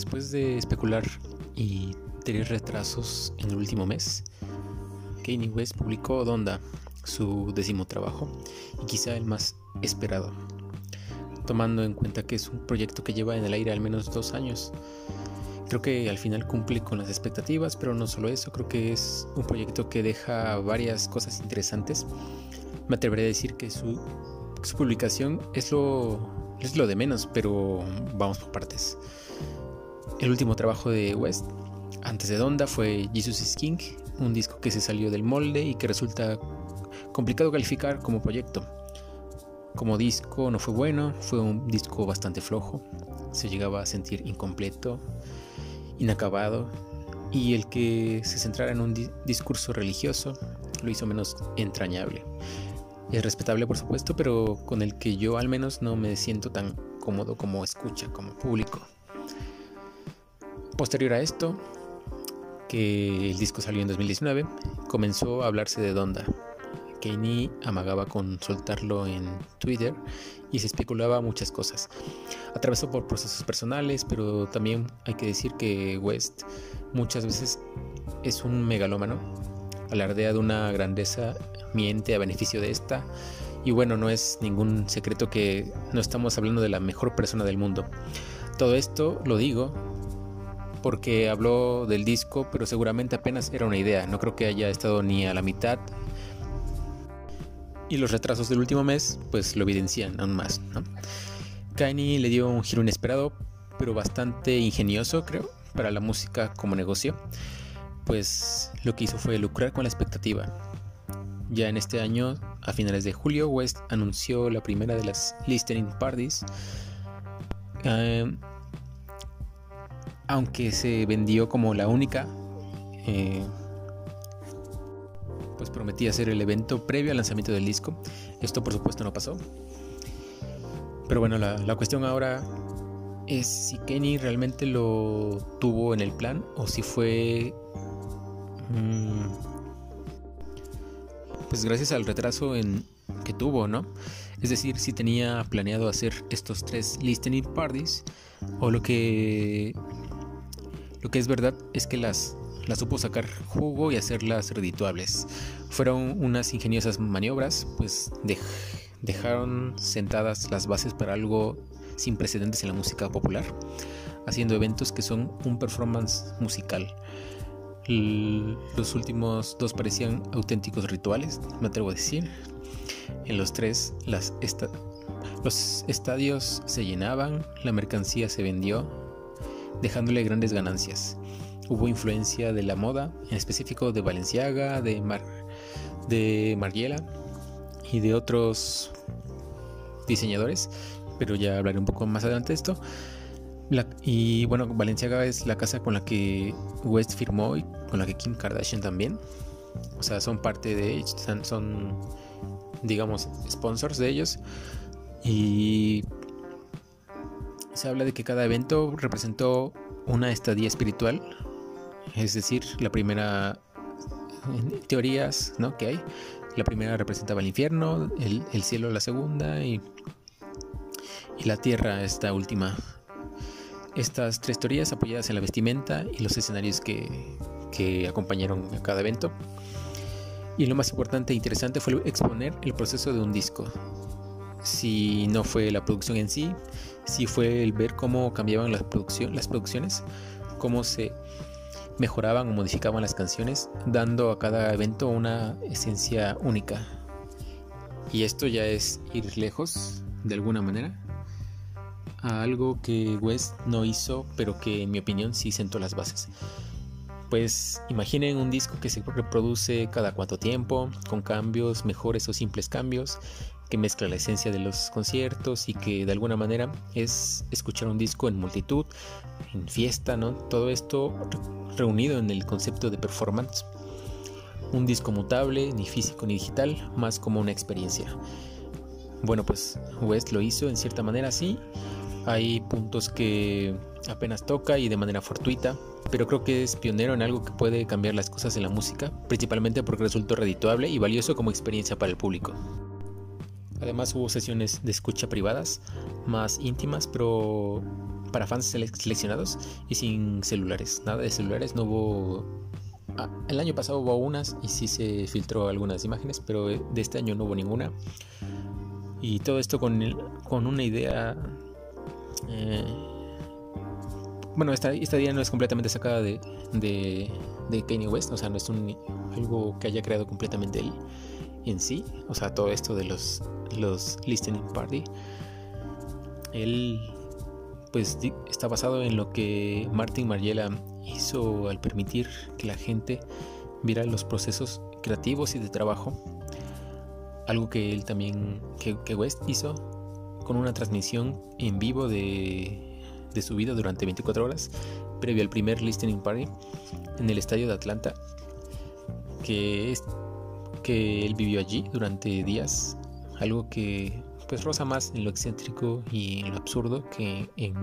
después de especular y tener retrasos en el último mes, Kanye West publicó Donda, su décimo trabajo y quizá el más esperado, tomando en cuenta que es un proyecto que lleva en el aire al menos dos años. Creo que al final cumple con las expectativas, pero no solo eso, creo que es un proyecto que deja varias cosas interesantes. Me atreveré a decir que su, su publicación es lo, es lo de menos, pero vamos por partes. El último trabajo de West, antes de Donda, fue Jesus is King, un disco que se salió del molde y que resulta complicado calificar como proyecto. Como disco no fue bueno, fue un disco bastante flojo, se llegaba a sentir incompleto, inacabado y el que se centrara en un discurso religioso lo hizo menos entrañable. Es respetable por supuesto, pero con el que yo al menos no me siento tan cómodo como escucha, como público. Posterior a esto, que el disco salió en 2019, comenzó a hablarse de Donda, Kanye amagaba con soltarlo en Twitter y se especulaba muchas cosas. Atravesó por procesos personales, pero también hay que decir que West muchas veces es un megalómano, alardea de una grandeza, miente a beneficio de esta. Y bueno, no es ningún secreto que no estamos hablando de la mejor persona del mundo. Todo esto lo digo porque habló del disco, pero seguramente apenas era una idea. No creo que haya estado ni a la mitad y los retrasos del último mes pues lo evidencian aún más. ¿no? Kanye le dio un giro inesperado, pero bastante ingenioso creo, para la música como negocio, pues lo que hizo fue lucrar con la expectativa. Ya en este año, a finales de julio, West anunció la primera de las listening parties, eh, aunque se vendió como la única. Eh, pues prometía ser el evento previo al lanzamiento del disco. Esto por supuesto no pasó. Pero bueno, la, cuestión ahora es si Kenny realmente lo tuvo en el plan o si fue... Mm, pues gracias al retraso en, que tuvo, ¿no? Es decir, si tenía planeado hacer estos tres listening parties o lo que lo que es verdad es que las la supo sacar jugo y hacerlas redituables. Fueron unas ingeniosas maniobras, pues dejaron sentadas las bases para algo sin precedentes en la música popular, haciendo eventos que son un performance musical. los últimos dos parecían auténticos rituales, me atrevo a decir. En los tres, las los estadios se llenaban, la mercancía se vendió, dejándole grandes ganancias hubo influencia de la moda, en específico de Balenciaga, de, Mar, de y de otros diseñadores, pero ya hablaré un poco más adelante de esto. y bueno, Balenciaga es la casa con la que West firmó y con la que Kim Kardashian también. O sea, son parte de ellos, son, digamos, sponsors de ellos. Y se habla de que cada evento representó una estadía espiritual es decir, la primera, teorías ¿no? que hay, la primera representaba el infierno, el, cielo la segunda y, la tierra esta última. Estas tres teorías apoyadas en la vestimenta y los escenarios que, que acompañaron a cada evento. Y lo más importante e interesante fue exponer el proceso de un disco. Si no fue la producción en sí, si fue el ver cómo cambiaban las, las producciones, cómo se mejoraban o modificaban las canciones, dando a cada evento una esencia única. Y esto ya es ir lejos, de alguna manera, a algo que West no hizo, pero que en mi opinión sí sentó las bases. Pues imaginen un disco que se reproduce cada cuánto tiempo, con cambios, mejores o simples cambios, que mezcla la esencia de los conciertos y que de alguna manera es escuchar un disco en multitud, en fiesta, ¿no? Todo esto reunido en el concepto de performance. Un disco mutable, ni físico ni digital, más como una experiencia. Bueno, pues West lo hizo en cierta manera así. Hay puntos que apenas toca y de manera fortuita, pero creo que es pionero en algo que puede cambiar las cosas en la música, principalmente porque resultó redituable y valioso como experiencia para el público. Además hubo sesiones de escucha privadas, más íntimas, pero para fans seleccionados y sin celulares. Nada de celulares, no hubo... Ah, el año pasado hubo unas y sí se filtró algunas imágenes, pero de este año no hubo ninguna. Y todo esto con, con una idea... Eh, bueno, esta, esta, idea no es completamente sacada de, de, de Kanye West, o sea, no es un, algo que haya creado completamente él en sí, o sea, todo esto de los, los listening party. Él pues está basado en lo que Martin Mariela hizo al permitir que la gente viera los procesos creativos y de trabajo. Algo que él también, que, West hizo con una transmisión en vivo de, de su vida durante 24 horas, previo al primer listening party en el estadio de Atlanta, que, es, que él vivió allí durante días, algo que pues rosa más en lo excéntrico y en lo absurdo que en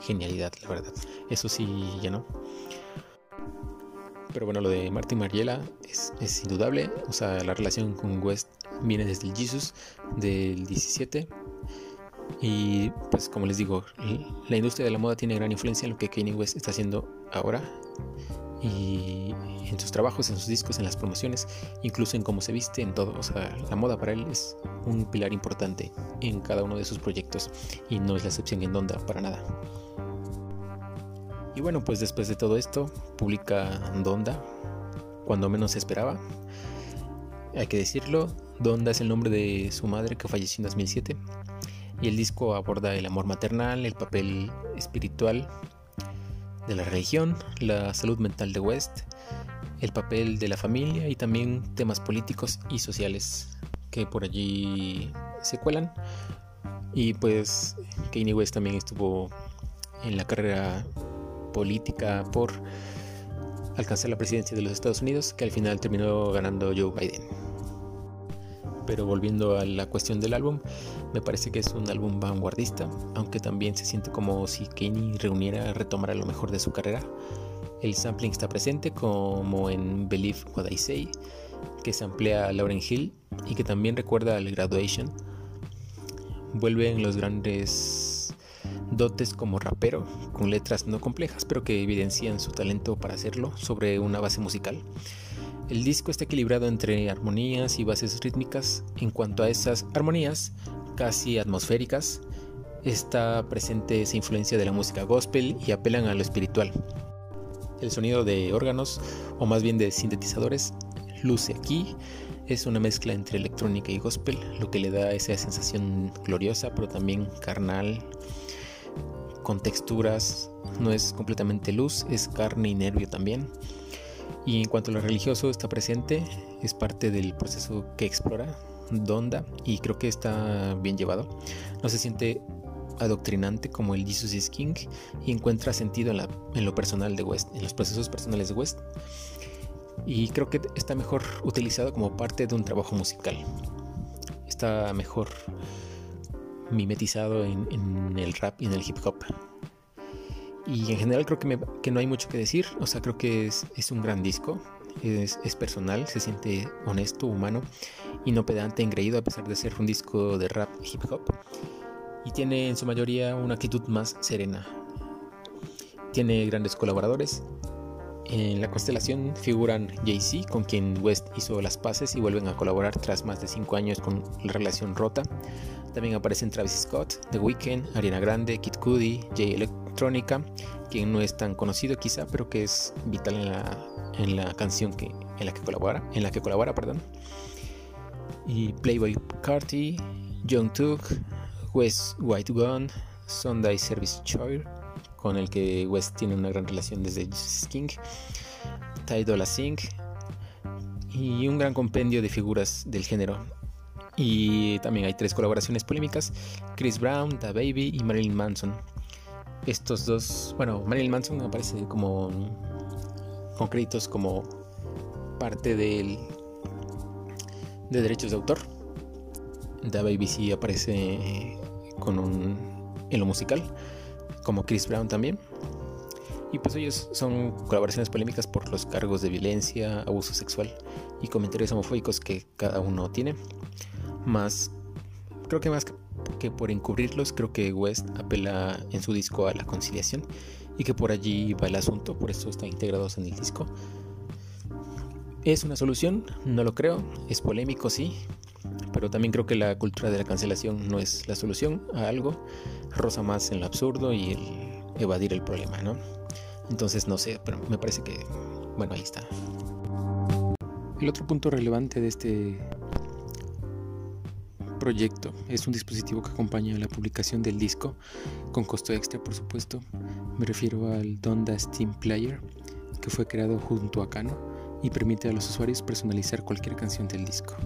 genialidad, la verdad. Eso sí, ya no. Pero bueno, lo de Martin Mariela es, es, indudable. O sea, la relación con West viene desde el Jesus del 17. Y pues como les digo, la industria de la moda tiene gran influencia en lo que Kanye West está haciendo ahora y en sus trabajos, en sus discos, en las promociones, incluso en cómo se viste, en todo. O sea, la moda para él es un pilar importante en cada uno de sus proyectos y no es la excepción en Donda para nada. Y bueno, pues después de todo esto, publica Donda cuando menos se esperaba. Hay que decirlo, Donda es el nombre de su madre que falleció en 2007 y el disco aborda el amor maternal, el papel espiritual de la religión, la salud mental de West, el papel de la familia y también temas políticos y sociales que por allí se cuelan. Y pues Kanye West también estuvo en la carrera política por alcanzar la presidencia de los Estados Unidos, que al final terminó ganando Joe Biden. Pero volviendo a la cuestión del álbum, me parece que es un álbum vanguardista, aunque también se siente como si Kanye reuniera, retomara lo mejor de su carrera. El sampling está presente, como en Believe What I Say, que se amplía a Lauren Hill y que también recuerda al Graduation. Vuelven los grandes dotes como rapero, con letras no complejas, pero que evidencian su talento para hacerlo sobre una base musical. El disco está equilibrado entre armonías y bases rítmicas. En cuanto a esas armonías, casi atmosféricas, está presente esa influencia de la música gospel y apelan a lo espiritual. El sonido de órganos, o más bien de sintetizadores, luce aquí. Es una mezcla entre electrónica y gospel, lo que le da esa sensación gloriosa, pero también carnal, con texturas. No es completamente luz, es carne y nervio también. Y en cuanto a lo religioso está presente, es parte del proceso que explora Donda y creo que está bien llevado. No se siente adoctrinante como el Jesus is King y encuentra sentido en, lo personal de West, en los procesos personales de West. Y creo que está mejor utilizado como parte de un trabajo musical. Está mejor mimetizado en el rap y en el hip hop. Y en general creo que, que, no hay mucho que decir. O sea, creo que es, es un gran disco. Es, es, personal, se siente honesto, humano y no pedante, engreído a pesar de ser un disco de rap hip hop. Y tiene en su mayoría una actitud más serena. Tiene grandes colaboradores. En la constelación figuran Jay-Z, con quien West hizo las paces y vuelven a colaborar tras más de 5 años con la relación rota. También aparecen Travis Scott, The Weeknd, Ariana Grande, Kid Cudi, Jay Electronica, quien no es tan conocido quizá, pero que es vital en la, en la canción que, en la que colabora, en la que colabora, perdón. Y Playboy Carti, Young Took, West White Gun, Sunday Service Choir, con el que West tiene una gran relación desde King, Ty Dolla Singh y un gran compendio de figuras del género. Y también hay tres colaboraciones polémicas, Chris Brown, Da Baby y Marilyn Manson estos dos, bueno, Marilyn Manson aparece como con créditos como parte del de derechos de autor. Da BBC aparece con un en lo musical, como Chris Brown también. Y pues ellos son colaboraciones polémicas por los cargos de violencia, abuso sexual y comentarios homofóbicos que cada uno tiene. Más, creo que más que por encubrirlos creo que West apela en su disco a la conciliación y que por allí va el asunto, por eso están integrados en el disco. ¿Es una solución? No lo creo, es polémico, sí, pero también creo que la cultura de la cancelación no es la solución a algo, rosa más en lo absurdo y el evadir el problema, ¿no? Entonces no sé, pero me parece que, bueno, ahí está. El otro punto relevante de este proyecto es un dispositivo que acompaña la publicación del disco, con costo extra por supuesto. Me refiero al Donda Steam Player, que fue creado junto a Kano y permite a los usuarios personalizar cualquier canción del disco.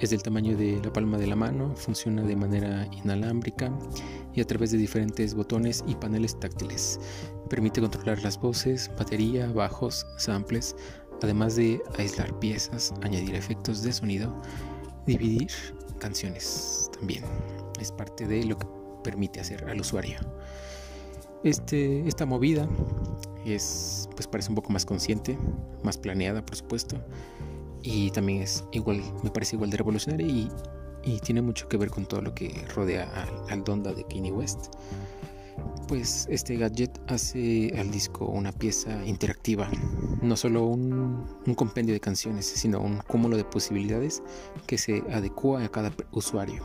Es del tamaño de la palma de la mano, funciona de manera inalámbrica y a través de diferentes botones y paneles táctiles. Permite controlar las voces, batería, bajos, samples, además de aislar piezas, añadir efectos de sonido, dividir canciones también. Es parte de lo que permite hacer al usuario. Este, esta movida es, pues parece un poco más consciente, más planeada, por supuesto, y también es igual, me parece igual de revolucionaria y, tiene mucho que ver con todo lo que rodea al, Donda de Kanye West. Pues este gadget hace al disco una pieza interactiva, no solo un, un compendio de canciones, sino un cúmulo de posibilidades que se adecua a cada usuario.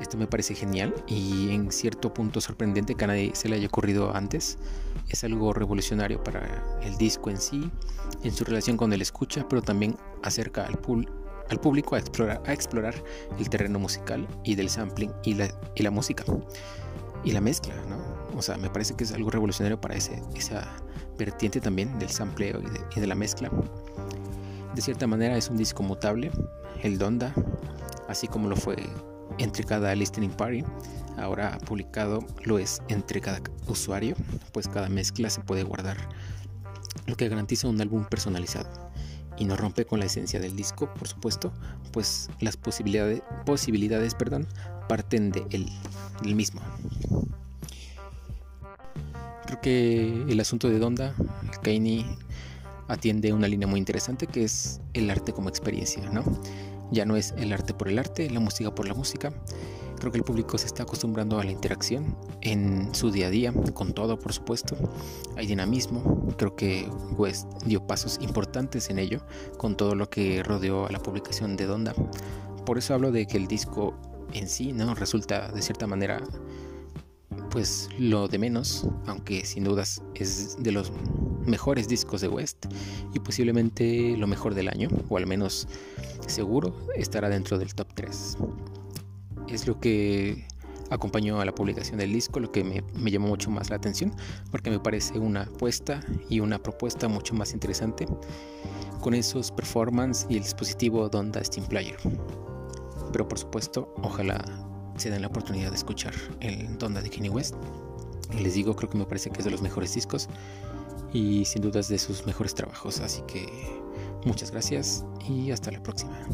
Esto me parece genial y en cierto punto sorprendente que a nadie se le haya ocurrido antes. Es algo revolucionario para el disco en sí, en su relación con el escucha, pero también acerca al, al público a explorar, a explorar el terreno musical y del sampling y la, y la música y la mezcla, ¿no? O sea, me parece que es algo revolucionario para ese, esa vertiente también del sampleo y de, y de la mezcla. De cierta manera es un disco mutable, el Donda, así como lo fue entre cada listening party. Ahora publicado lo es entre cada usuario, pues cada mezcla se puede guardar, lo que garantiza un álbum personalizado y no rompe con la esencia del disco, por supuesto, pues las posibilidades, posibilidades perdón, parten de él, del mismo. Creo que el asunto de Donda, Kanye, atiende una línea muy interesante que es el arte como experiencia, ¿no? Ya no es el arte por el arte, la música por la música. Creo que el público se está acostumbrando a la interacción en su día a día, con todo por supuesto. Hay dinamismo, creo que West dio pasos importantes en ello, con todo lo que rodeó a la publicación de Donda. Por eso hablo de que el disco en sí no resulta de cierta manera pues lo de menos, aunque sin dudas es de los mejores discos de West y posiblemente lo mejor del año, o al menos seguro estará dentro del top 3. Es lo que acompañó a la publicación del disco, lo que me, me, llamó mucho más la atención, porque me parece una apuesta y una propuesta mucho más interesante con esos performance y el dispositivo Donda Steam Player. Pero por supuesto, ojalá se den la oportunidad de escuchar el Donda de Kanye West. Les digo, creo que me parece que es de los mejores discos y sin dudas de sus mejores trabajos. Así que muchas gracias y hasta la próxima.